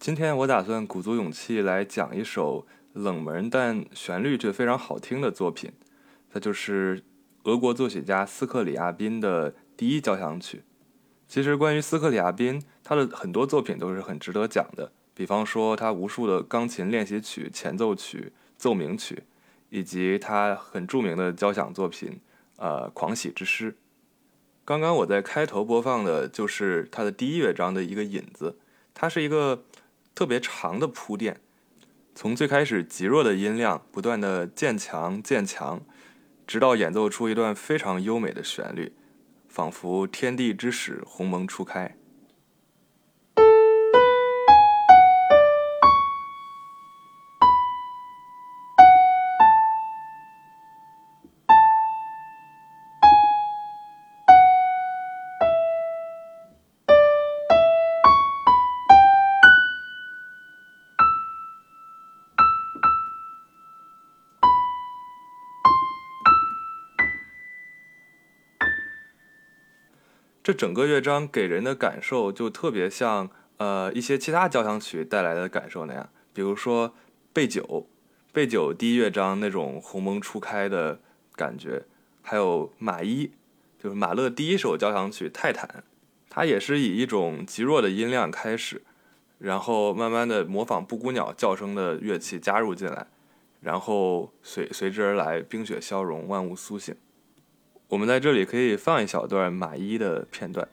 今天我打算鼓足勇气来讲一首冷门但旋律却非常好听的作品，它就是俄国作曲家斯克里亚宾的第一交响曲。其实关于斯克里亚宾，他的很多作品都是很值得讲的，比方说他无数的钢琴练习曲、前奏曲、奏鸣曲，以及他很著名的交响作品，呃，《狂喜之诗》。刚刚我在开头播放的就是他的第一乐章的一个引子，它是一个。特别长的铺垫，从最开始极弱的音量不断的渐强渐强，直到演奏出一段非常优美的旋律，仿佛天地之始，鸿蒙初开。这整个乐章给人的感受就特别像呃一些其他交响曲带来的感受那样，比如说贝九，贝九第一乐章那种鸿蒙初开的感觉，还有马一，就是马勒第一首交响曲泰坦，它也是以一种极弱的音量开始，然后慢慢的模仿布谷鸟叫声的乐器加入进来，然后随随之而来冰雪消融，万物苏醒。我们在这里可以放一小段马一的片段。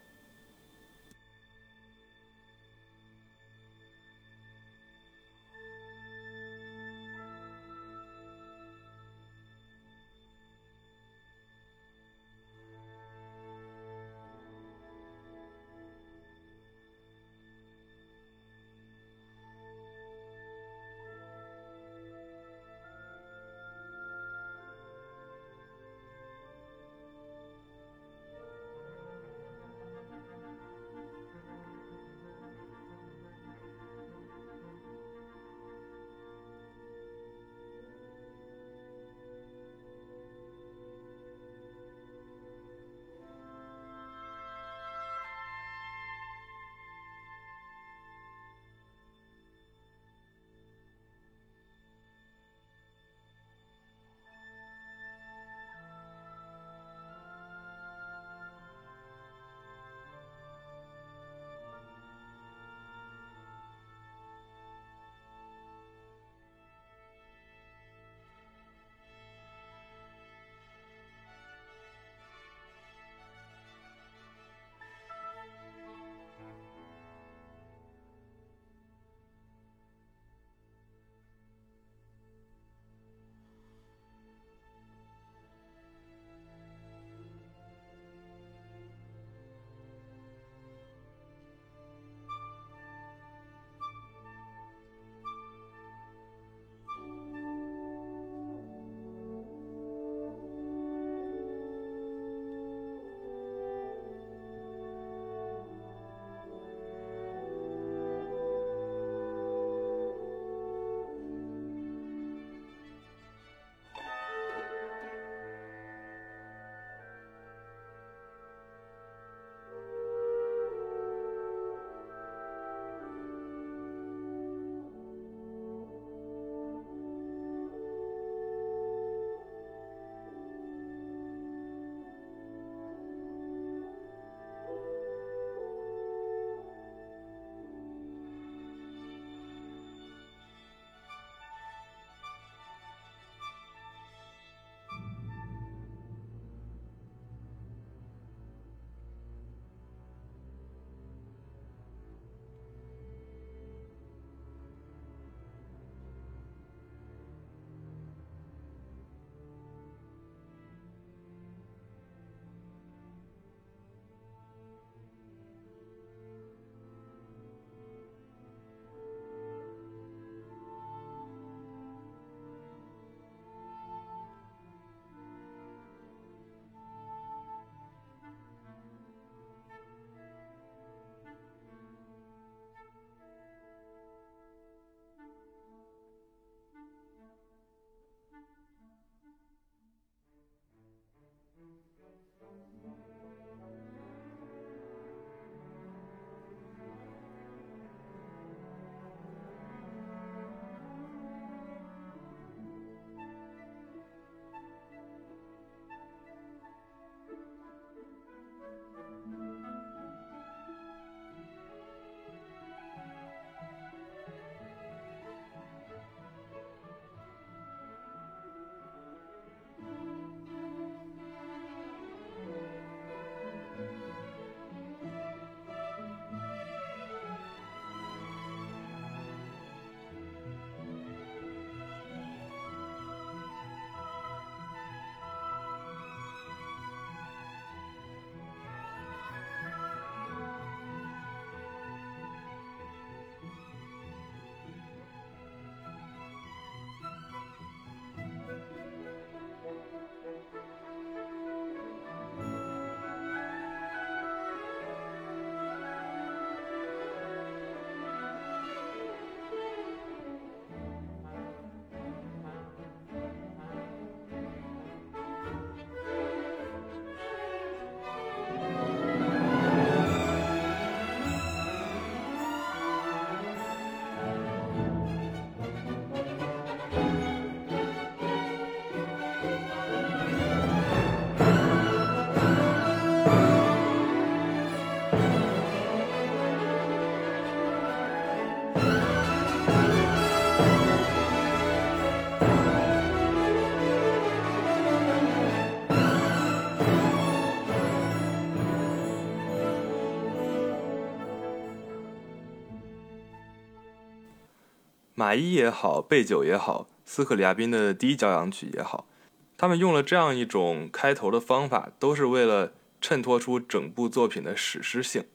马伊也好，贝九也好，斯克里亚宾的第一交响曲也好，他们用了这样一种开头的方法，都是为了衬托出整部作品的史诗性。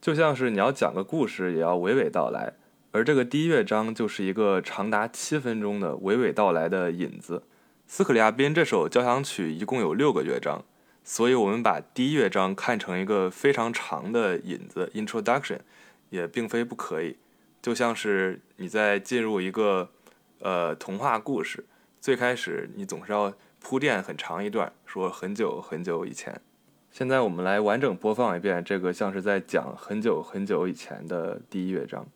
就像是你要讲个故事，也要娓娓道来，而这个第一乐章就是一个长达七分钟的娓娓道来的引子。斯克里亚宾这首交响曲一共有六个乐章，所以我们把第一乐章看成一个非常长的引子 （introduction） 也并非不可以。就像是你在进入一个呃童话故事，最开始你总是要铺垫很长一段，说很久很久以前。现在我们来完整播放一遍这个像是在讲很久很久以前的第一乐章。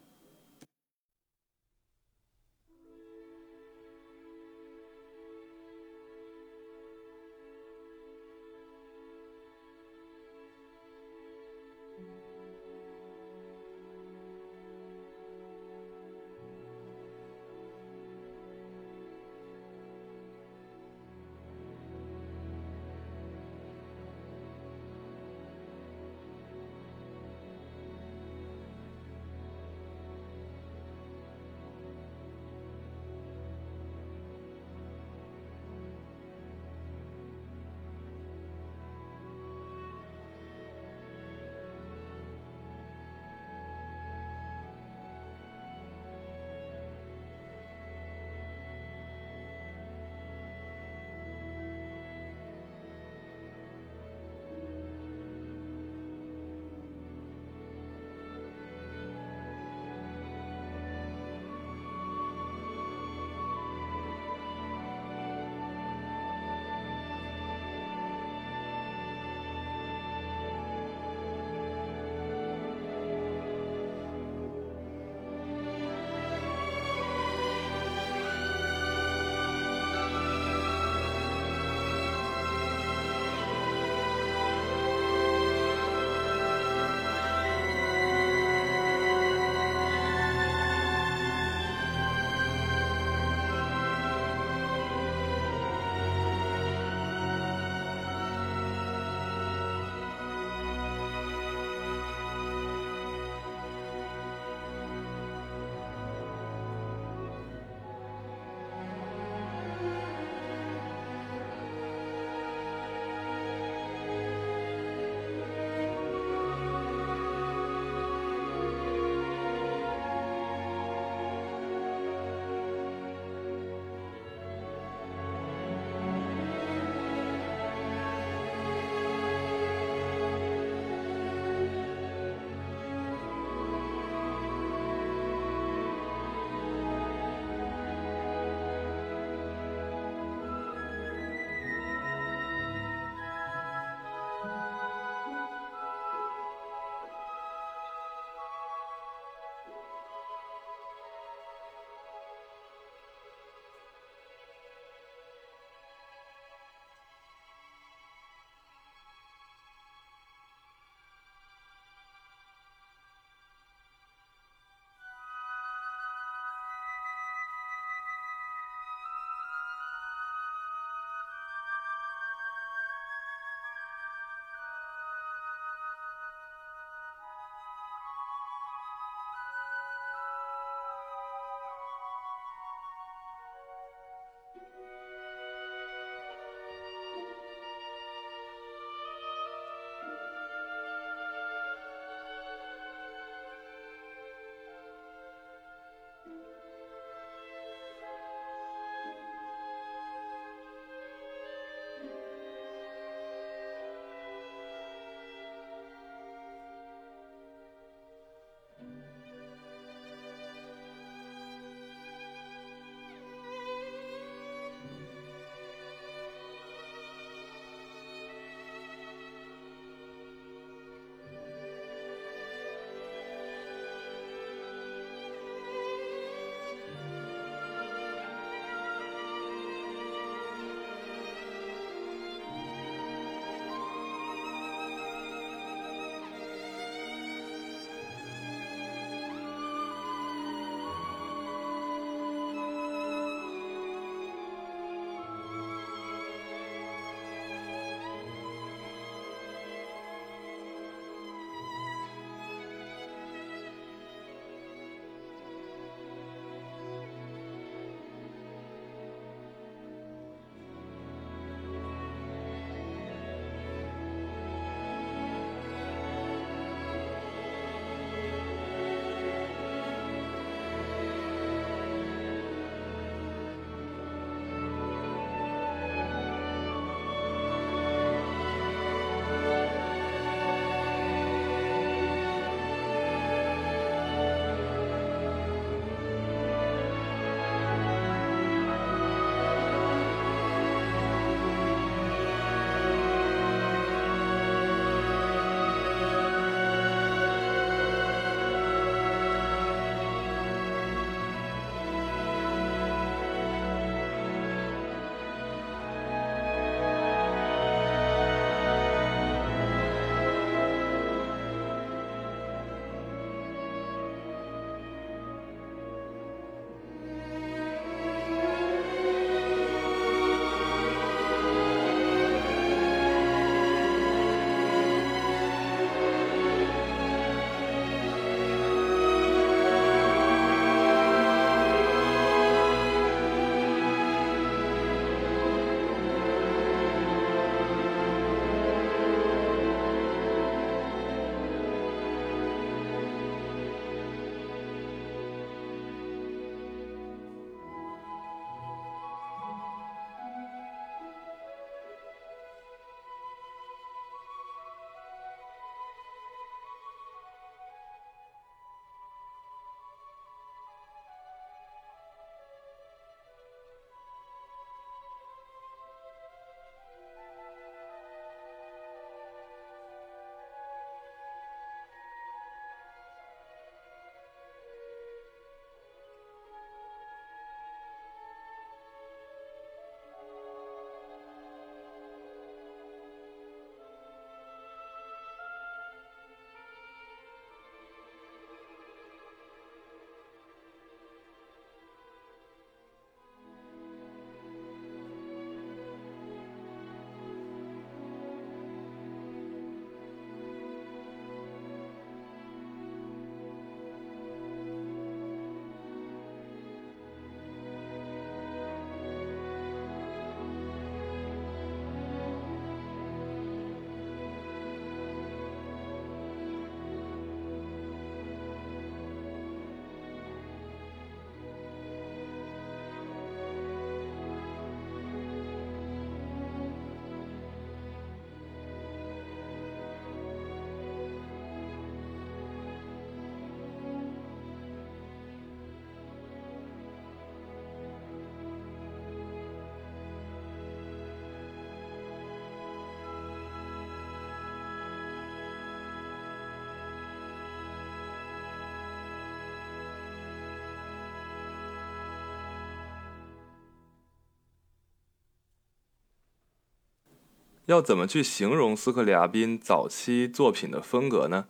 要怎么去形容斯克里亚宾早期作品的风格呢？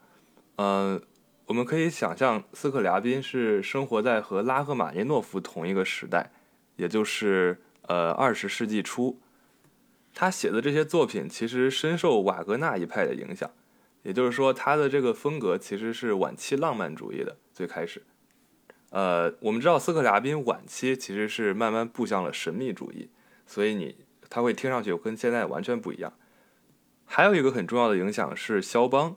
嗯，我们可以想象斯克里亚宾是生活在和拉赫玛尼诺夫同一个时代，也就是呃二十世纪初。他写的这些作品其实深受瓦格纳一派的影响，也就是说，他的这个风格其实是晚期浪漫主义的最开始。呃，我们知道斯克里亚宾晚期其实是慢慢步向了神秘主义，所以你。他会听上去跟现在完全不一样。还有一个很重要的影响是肖邦。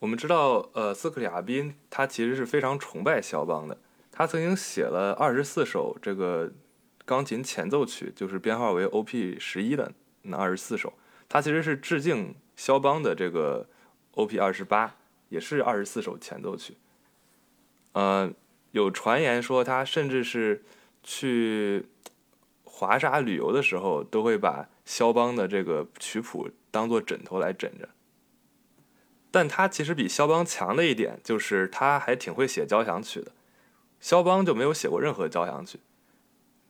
我们知道，呃，斯克里亚宾他其实是非常崇拜肖邦的。他曾经写了二十四首这个钢琴前奏曲，就是编号为 O.P. 十一的那二十四首。他其实是致敬肖邦的这个 O.P. 二十八，也是二十四首前奏曲。呃，有传言说他甚至是去。华沙旅游的时候，都会把肖邦的这个曲谱当做枕头来枕着。但他其实比肖邦强的一点，就是他还挺会写交响曲的。肖邦就没有写过任何交响曲。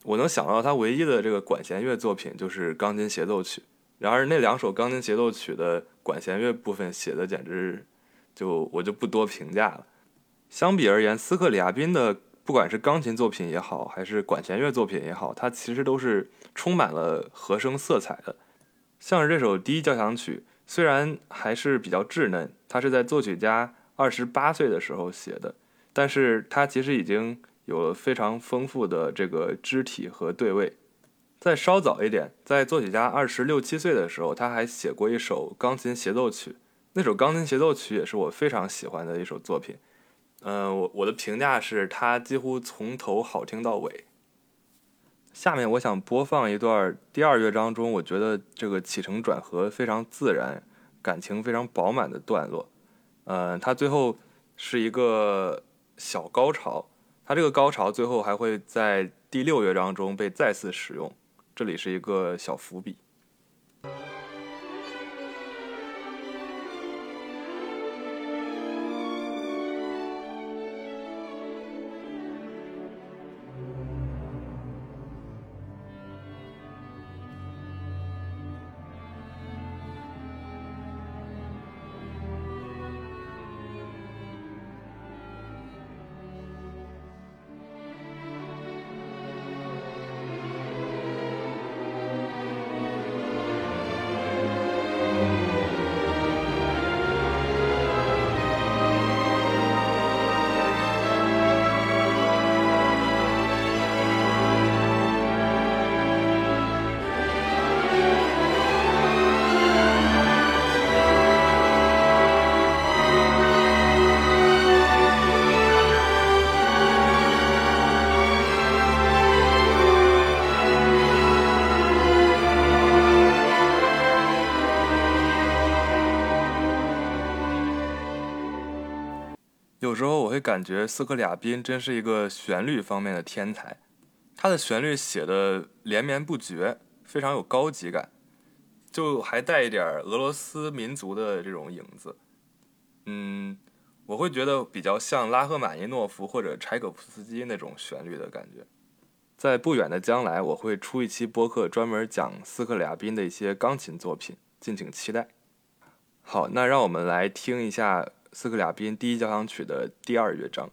我能想到他唯一的这个管弦乐作品就是钢琴协奏曲。然而那两首钢琴协奏曲的管弦乐部分写的简直就我就不多评价了。相比而言，斯克里亚宾的。不管是钢琴作品也好，还是管弦乐作品也好，它其实都是充满了和声色彩的。像是这首第一交响曲，虽然还是比较稚嫩，它是在作曲家二十八岁的时候写的，但是它其实已经有了非常丰富的这个肢体和对位。再稍早一点，在作曲家二十六七岁的时候，他还写过一首钢琴协奏曲，那首钢琴协奏曲也是我非常喜欢的一首作品。嗯，我我的评价是，它几乎从头好听到尾。下面我想播放一段第二乐章中，我觉得这个起承转合非常自然，感情非常饱满的段落。嗯，它最后是一个小高潮，它这个高潮最后还会在第六乐章中被再次使用，这里是一个小伏笔。有时候我会感觉斯克里亚宾真是一个旋律方面的天才，他的旋律写的连绵不绝，非常有高级感，就还带一点俄罗斯民族的这种影子。嗯，我会觉得比较像拉赫玛尼诺夫或者柴可夫斯基那种旋律的感觉。在不远的将来，我会出一期播客专门讲斯克里亚宾的一些钢琴作品，敬请期待。好，那让我们来听一下。斯克里宾第一交响曲的第二乐章。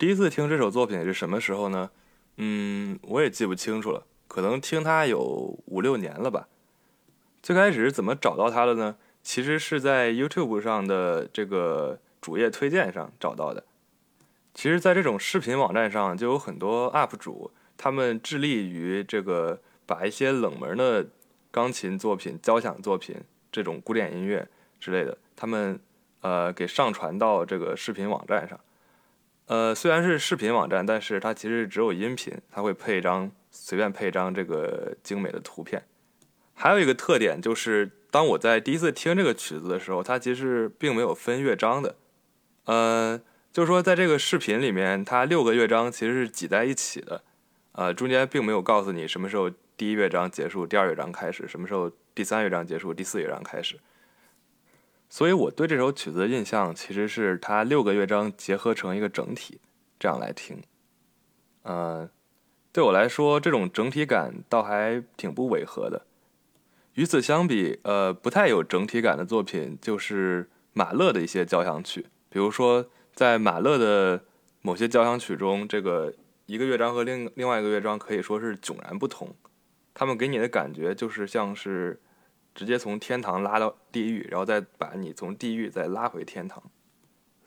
第一次听这首作品是什么时候呢？嗯，我也记不清楚了，可能听它有五六年了吧。最开始是怎么找到它的呢？其实是在 YouTube 上的这个主页推荐上找到的。其实，在这种视频网站上，就有很多 UP 主，他们致力于这个把一些冷门的钢琴作品、交响作品这种古典音乐之类的，他们呃给上传到这个视频网站上。呃，虽然是视频网站，但是它其实只有音频，它会配一张随便配一张这个精美的图片。还有一个特点就是，当我在第一次听这个曲子的时候，它其实并没有分乐章的。呃。就是说，在这个视频里面，它六个乐章其实是挤在一起的，呃，中间并没有告诉你什么时候第一乐章结束，第二乐章开始，什么时候第三乐章结束，第四乐章开始。所以我对这首曲子的印象其实是它六个乐章结合成一个整体，这样来听。嗯，对我来说，这种整体感倒还挺不违和的。与此相比，呃，不太有整体感的作品就是马勒的一些交响曲，比如说。在马勒的某些交响曲中，这个一个乐章和另另外一个乐章可以说是迥然不同。他们给你的感觉就是像是直接从天堂拉到地狱，然后再把你从地狱再拉回天堂。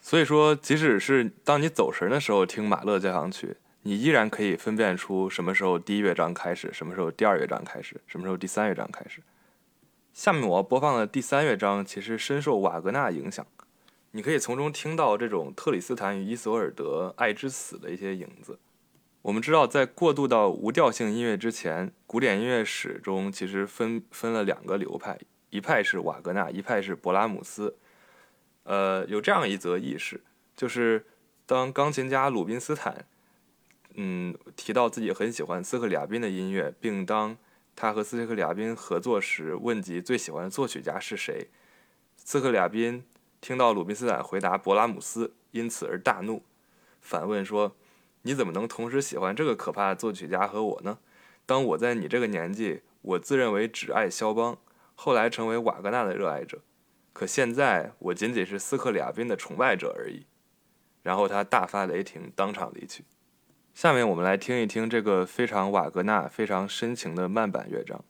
所以说，即使是当你走神的时候听马勒交响曲，你依然可以分辨出什么时候第一乐章开始，什么时候第二乐章开始，什么时候第三乐章开始。下面我要播放的第三乐章其实深受瓦格纳影响。你可以从中听到这种特里斯坦与伊索尔德爱之死的一些影子。我们知道，在过渡到无调性音乐之前，古典音乐史中其实分分了两个流派，一派是瓦格纳，一派是勃拉姆斯。呃，有这样一则轶事，就是当钢琴家鲁宾斯坦，嗯，提到自己很喜欢斯克里亚宾的音乐，并当他和斯克里亚宾合作时问及最喜欢的作曲家是谁，斯克里亚宾。听到鲁宾斯坦回答勃拉姆斯，因此而大怒，反问说：“你怎么能同时喜欢这个可怕的作曲家和我呢？当我在你这个年纪，我自认为只爱肖邦，后来成为瓦格纳的热爱者，可现在我仅仅是斯克里亚宾的崇拜者而已。”然后他大发雷霆，当场离去。下面我们来听一听这个非常瓦格纳、非常深情的慢板乐章。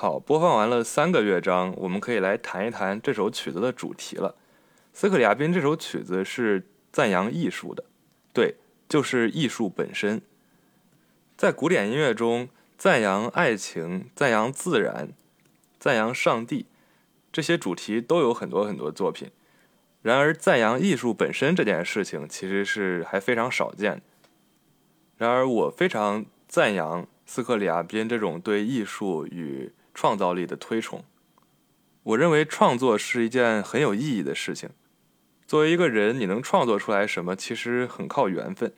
好，播放完了三个乐章，我们可以来谈一谈这首曲子的主题了。斯克里亚宾这首曲子是赞扬艺术的，对，就是艺术本身。在古典音乐中，赞扬爱情、赞扬自然、赞扬上帝，这些主题都有很多很多作品。然而，赞扬艺术本身这件事情，其实是还非常少见。然而，我非常赞扬斯克里亚宾这种对艺术与创造力的推崇，我认为创作是一件很有意义的事情。作为一个人，你能创作出来什么，其实很靠缘分。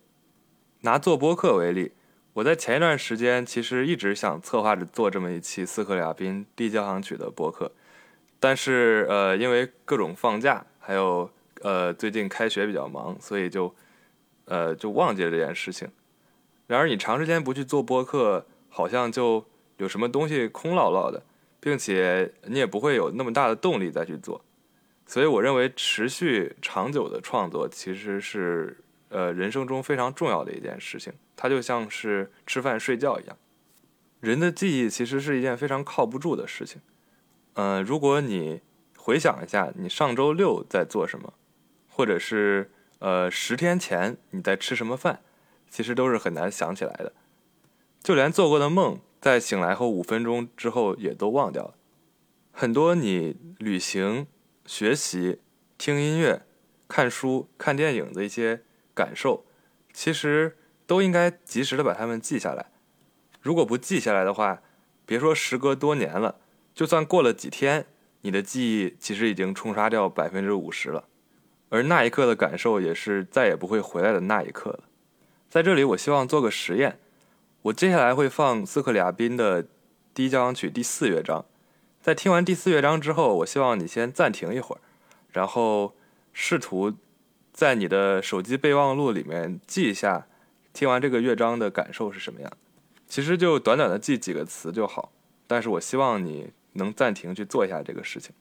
拿做播客为例，我在前一段时间其实一直想策划着做这么一期斯克里亚宾第交响曲的播客，但是呃，因为各种放假，还有呃最近开学比较忙，所以就呃就忘记了这件事情。然而，你长时间不去做播客，好像就。有什么东西空落落的，并且你也不会有那么大的动力再去做，所以我认为持续长久的创作其实是呃人生中非常重要的一件事情。它就像是吃饭睡觉一样，人的记忆其实是一件非常靠不住的事情。嗯，如果你回想一下你上周六在做什么，或者是呃十天前你在吃什么饭，其实都是很难想起来的，就连做过的梦。在醒来后五分钟之后，也都忘掉了。很多你旅行、学习、听音乐、看书、看电影的一些感受，其实都应该及时的把它们记下来。如果不记下来的话，别说时隔多年了，就算过了几天，你的记忆其实已经冲刷掉百分之五十了。而那一刻的感受，也是再也不会回来的那一刻了。在这里，我希望做个实验。我接下来会放斯克里亚宾的第一交响曲第四乐章，在听完第四乐章之后，我希望你先暂停一会儿，然后试图在你的手机备忘录里面记一下听完这个乐章的感受是什么样。其实就短短的记几个词就好，但是我希望你能暂停去做一下这个事情。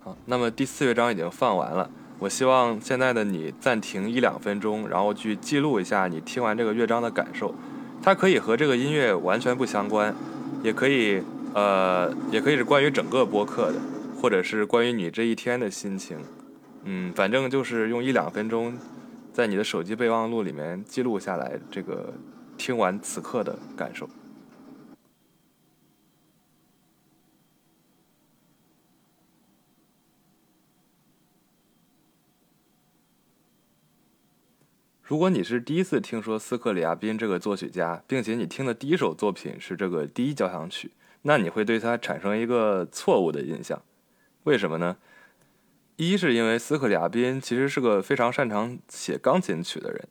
好，那么第四乐章已经放完了。我希望现在的你暂停一两分钟，然后去记录一下你听完这个乐章的感受。它可以和这个音乐完全不相关，也可以，呃，也可以是关于整个播客的，或者是关于你这一天的心情。嗯，反正就是用一两分钟，在你的手机备忘录里面记录下来这个听完此刻的感受。如果你是第一次听说斯克里亚宾这个作曲家，并且你听的第一首作品是这个第一交响曲，那你会对他产生一个错误的印象。为什么呢？一是因为斯克里亚宾其实是个非常擅长写钢琴曲的人，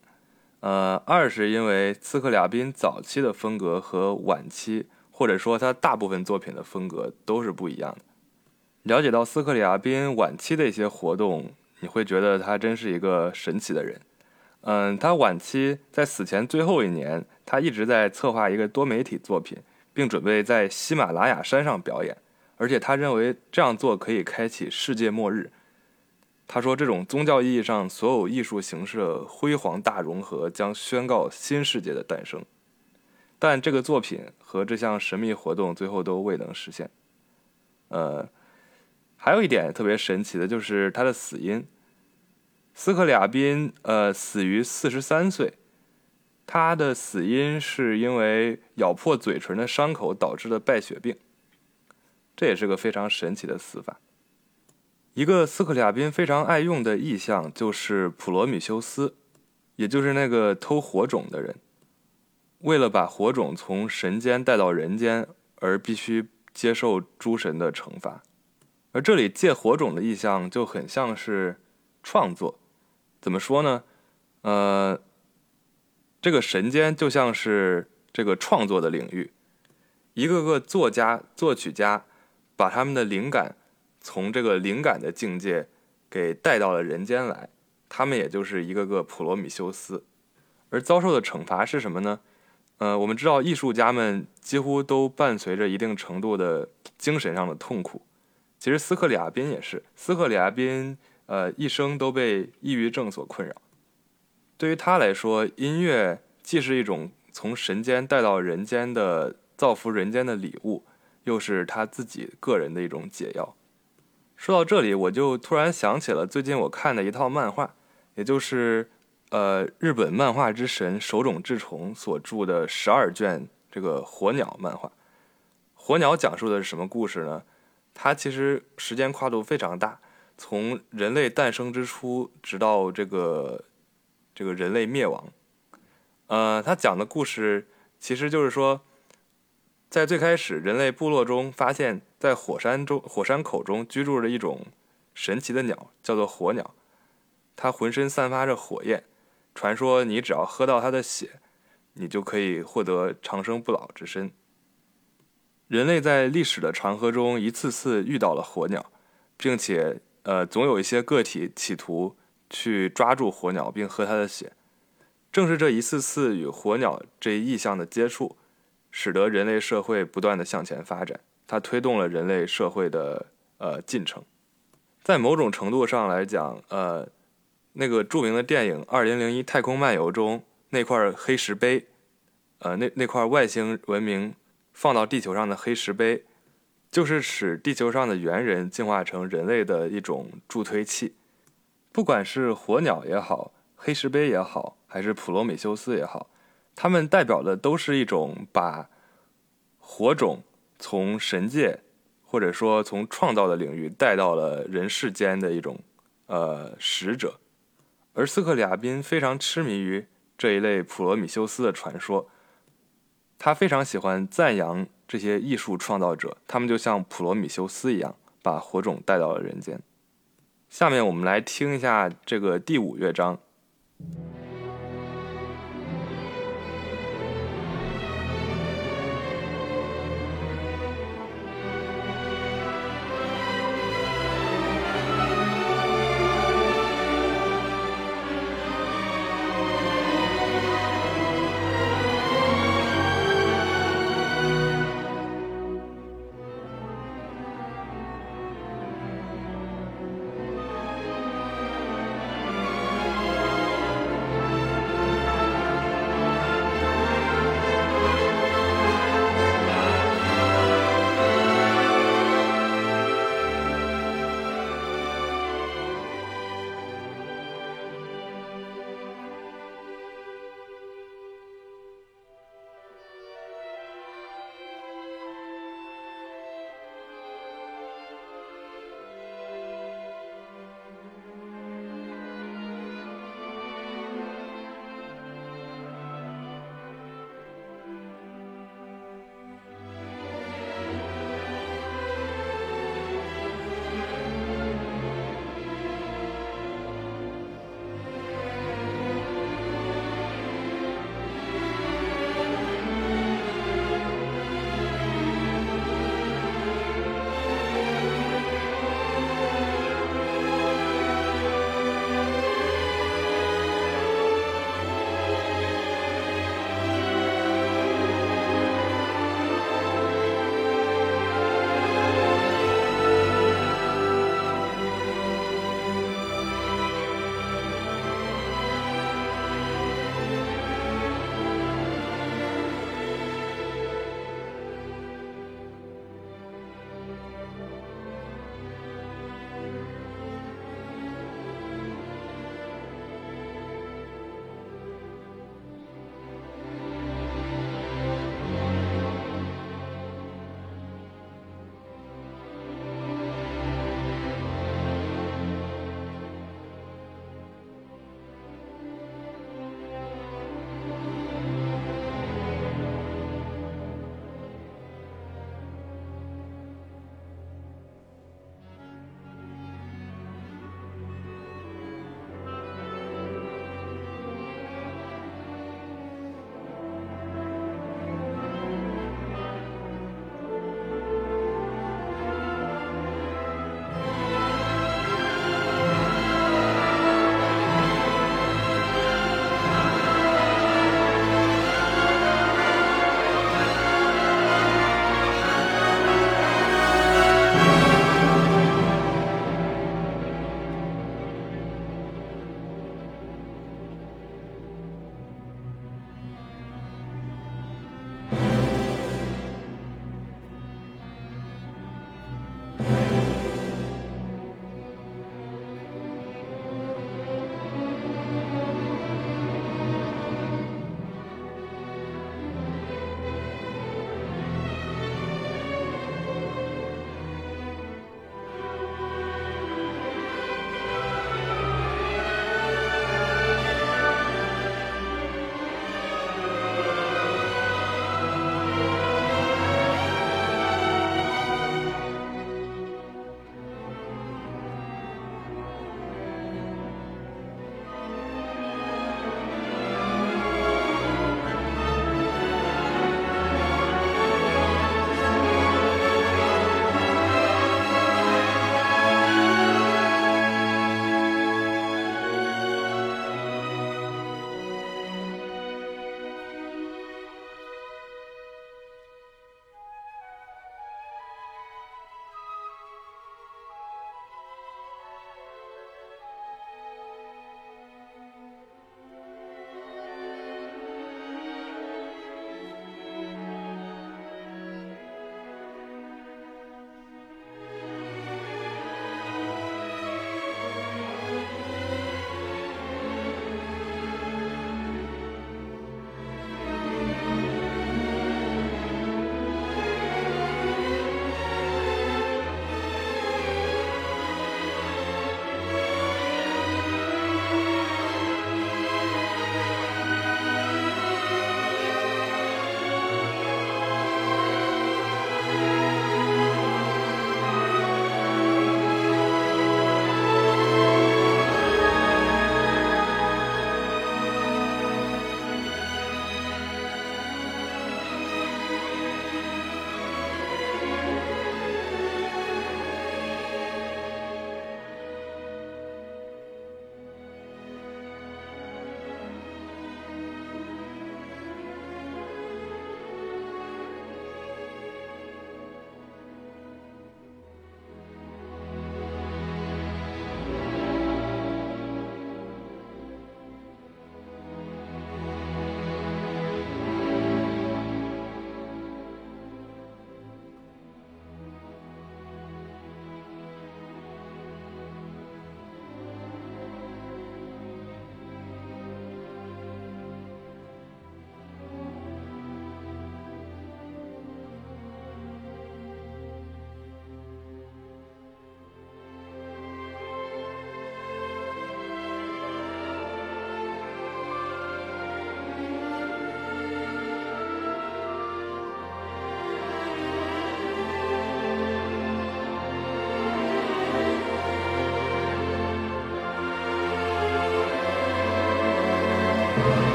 呃，二是因为斯克里亚宾早期的风格和晚期，或者说他大部分作品的风格都是不一样的。了解到斯克里亚宾晚期的一些活动，你会觉得他真是一个神奇的人。嗯，他晚期在死前最后一年，他一直在策划一个多媒体作品，并准备在喜马拉雅山上表演，而且他认为这样做可以开启世界末日。他说，这种宗教意义上所有艺术形式的辉煌大融合将宣告新世界的诞生。但这个作品和这项神秘活动最后都未能实现。呃，还有一点特别神奇的就是他的死因。斯克里亚宾，呃，死于四十三岁。他的死因是因为咬破嘴唇的伤口导致的败血病。这也是个非常神奇的死法。一个斯克里亚宾非常爱用的意象就是普罗米修斯，也就是那个偷火种的人。为了把火种从神间带到人间，而必须接受诸神的惩罚。而这里借火种的意象就很像是创作。怎么说呢？呃，这个神间就像是这个创作的领域，一个个作家、作曲家把他们的灵感从这个灵感的境界给带到了人间来，他们也就是一个个普罗米修斯，而遭受的惩罚是什么呢？呃，我们知道艺术家们几乎都伴随着一定程度的精神上的痛苦，其实斯克里亚宾也是，斯克里亚宾。呃，一生都被抑郁症所困扰。对于他来说，音乐既是一种从神间带到人间的造福人间的礼物，又是他自己个人的一种解药。说到这里，我就突然想起了最近我看的一套漫画，也就是呃日本漫画之神手冢治虫所著的十二卷这个《火鸟》漫画。《火鸟》讲述的是什么故事呢？它其实时间跨度非常大。从人类诞生之初，直到这个这个人类灭亡，呃，他讲的故事其实就是说，在最开始人类部落中，发现，在火山中火山口中居住着一种神奇的鸟，叫做火鸟，它浑身散发着火焰，传说你只要喝到它的血，你就可以获得长生不老之身。人类在历史的长河中一次次遇到了火鸟，并且。呃，总有一些个体企图去抓住火鸟并喝它的血。正是这一次次与火鸟这一意象的接触，使得人类社会不断的向前发展。它推动了人类社会的呃进程。在某种程度上来讲，呃，那个著名的电影《二零零一太空漫游》中那块黑石碑，呃，那那块外星文明放到地球上的黑石碑。就是使地球上的猿人进化成人类的一种助推器，不管是火鸟也好，黑石碑也好，还是普罗米修斯也好，他们代表的都是一种把火种从神界或者说从创造的领域带到了人世间的一种呃使者。而斯克里亚宾非常痴迷于这一类普罗米修斯的传说，他非常喜欢赞扬。这些艺术创造者，他们就像普罗米修斯一样，把火种带到了人间。下面我们来听一下这个第五乐章。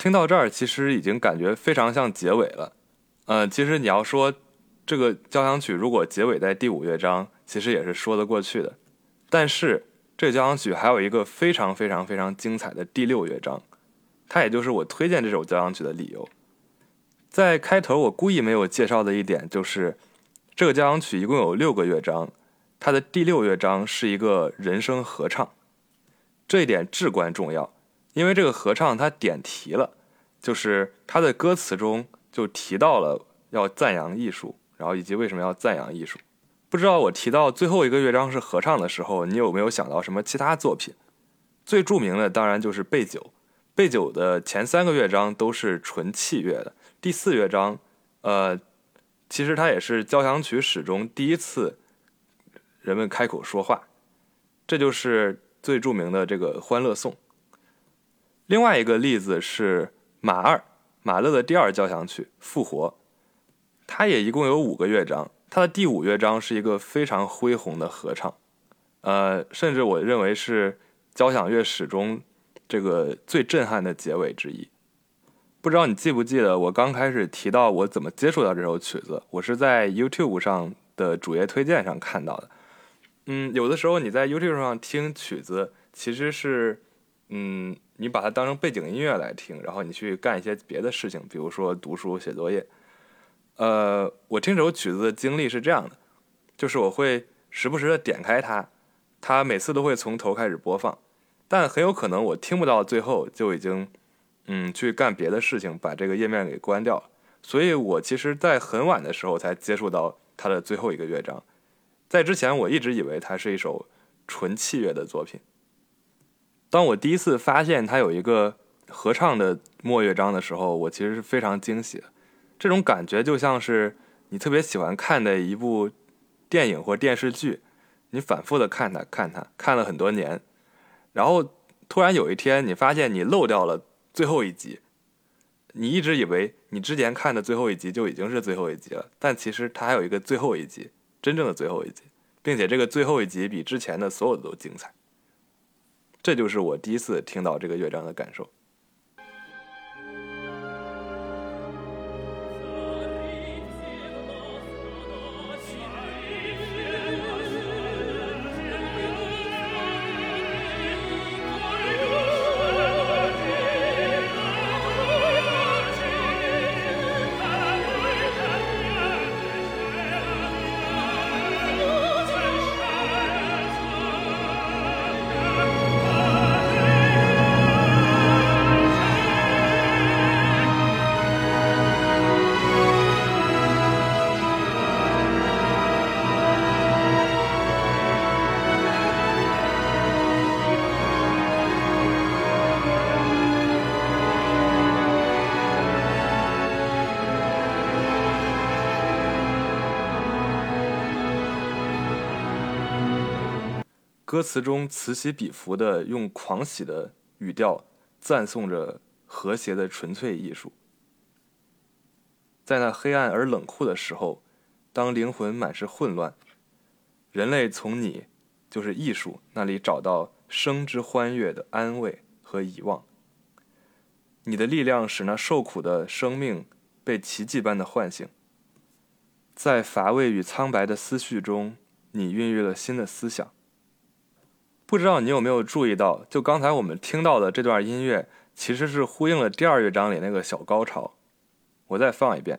听到这儿，其实已经感觉非常像结尾了。呃，其实你要说这个交响曲如果结尾在第五乐章，其实也是说得过去的。但是这个交响曲还有一个非常非常非常精彩的第六乐章，它也就是我推荐这首交响曲的理由。在开头我故意没有介绍的一点就是，这个交响曲一共有六个乐章，它的第六乐章是一个人声合唱，这一点至关重要。因为这个合唱它点题了，就是它的歌词中就提到了要赞扬艺术，然后以及为什么要赞扬艺术。不知道我提到最后一个乐章是合唱的时候，你有没有想到什么其他作品？最著名的当然就是贝九，贝九的前三个乐章都是纯器乐的，第四乐章，呃，其实它也是交响曲史中第一次人们开口说话，这就是最著名的这个欢乐颂。另外一个例子是马二马勒的第二交响曲《复活》，它也一共有五个乐章，它的第五乐章是一个非常恢宏的合唱，呃，甚至我认为是交响乐史中这个最震撼的结尾之一。不知道你记不记得我刚开始提到我怎么接触到这首曲子？我是在 YouTube 上的主页推荐上看到的。嗯，有的时候你在 YouTube 上听曲子，其实是，嗯。你把它当成背景音乐来听，然后你去干一些别的事情，比如说读书、写作业。呃，我听这首曲子的经历是这样的，就是我会时不时的点开它，它每次都会从头开始播放，但很有可能我听不到最后就已经，嗯，去干别的事情，把这个页面给关掉了。所以我其实，在很晚的时候才接触到它的最后一个乐章，在之前我一直以为它是一首纯器乐的作品。当我第一次发现它有一个合唱的末乐章的时候，我其实是非常惊喜的。这种感觉就像是你特别喜欢看的一部电影或电视剧，你反复的看它，看它，看了很多年，然后突然有一天你发现你漏掉了最后一集，你一直以为你之前看的最后一集就已经是最后一集了，但其实它还有一个最后一集，真正的最后一集，并且这个最后一集比之前的所有的都精彩。这就是我第一次听到这个乐章的感受。歌词中此起彼伏的用狂喜的语调赞颂着和谐的纯粹艺术，在那黑暗而冷酷的时候，当灵魂满是混乱，人类从你就是艺术那里找到生之欢悦的安慰和遗忘。你的力量使那受苦的生命被奇迹般的唤醒。在乏味与苍白的思绪中，你孕育了新的思想。不知道你有没有注意到，就刚才我们听到的这段音乐，其实是呼应了第二乐章里那个小高潮。我再放一遍。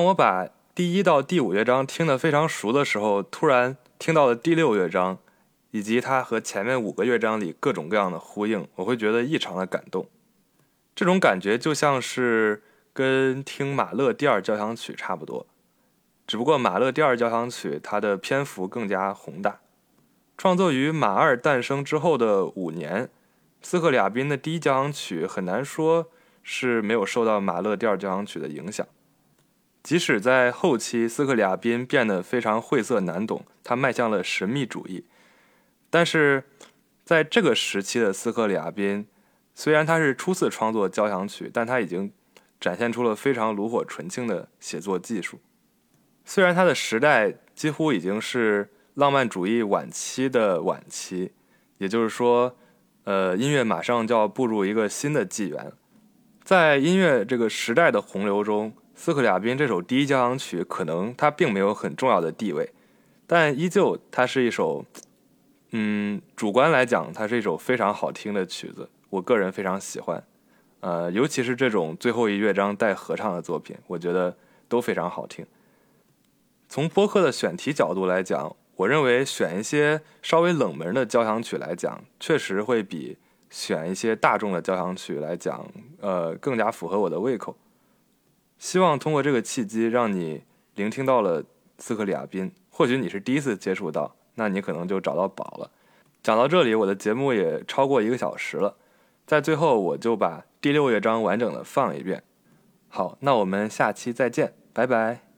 当我把第一到第五乐章听得非常熟的时候，突然听到了第六乐章，以及它和前面五个乐章里各种各样的呼应，我会觉得异常的感动。这种感觉就像是跟听马勒第二交响曲差不多，只不过马勒第二交响曲它的篇幅更加宏大。创作于马二诞生之后的五年，斯克里亚宾的第一交响曲很难说是没有受到马勒第二交响曲的影响。即使在后期，斯克里亚宾变得非常晦涩难懂，他迈向了神秘主义。但是，在这个时期的斯克里亚宾，虽然他是初次创作交响曲，但他已经展现出了非常炉火纯青的写作技术。虽然他的时代几乎已经是浪漫主义晚期的晚期，也就是说，呃，音乐马上就要步入一个新的纪元。在音乐这个时代的洪流中。斯克里亚宾这首第一交响曲，可能它并没有很重要的地位，但依旧它是一首，嗯，主观来讲，它是一首非常好听的曲子，我个人非常喜欢，呃，尤其是这种最后一乐章带合唱的作品，我觉得都非常好听。从播客的选题角度来讲，我认为选一些稍微冷门的交响曲来讲，确实会比选一些大众的交响曲来讲，呃，更加符合我的胃口。希望通过这个契机，让你聆听到了斯克里亚宾。或许你是第一次接触到，那你可能就找到宝了。讲到这里，我的节目也超过一个小时了。在最后，我就把第六乐章完整的放一遍。好，那我们下期再见，拜拜。